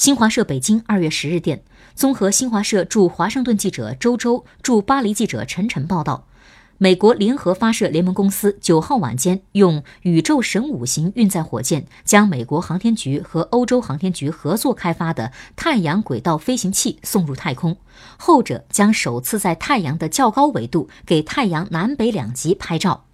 新华社北京二月十日电综合新华社驻华盛顿记者周周驻巴黎记者陈晨报道。美国联合发射联盟公司九号晚间用宇宙神五型运载火箭将美国航天局和欧洲航天局合作开发的太阳轨道飞行器送入太空后者将首次在太阳的较高纬度给太阳南北两极拍照。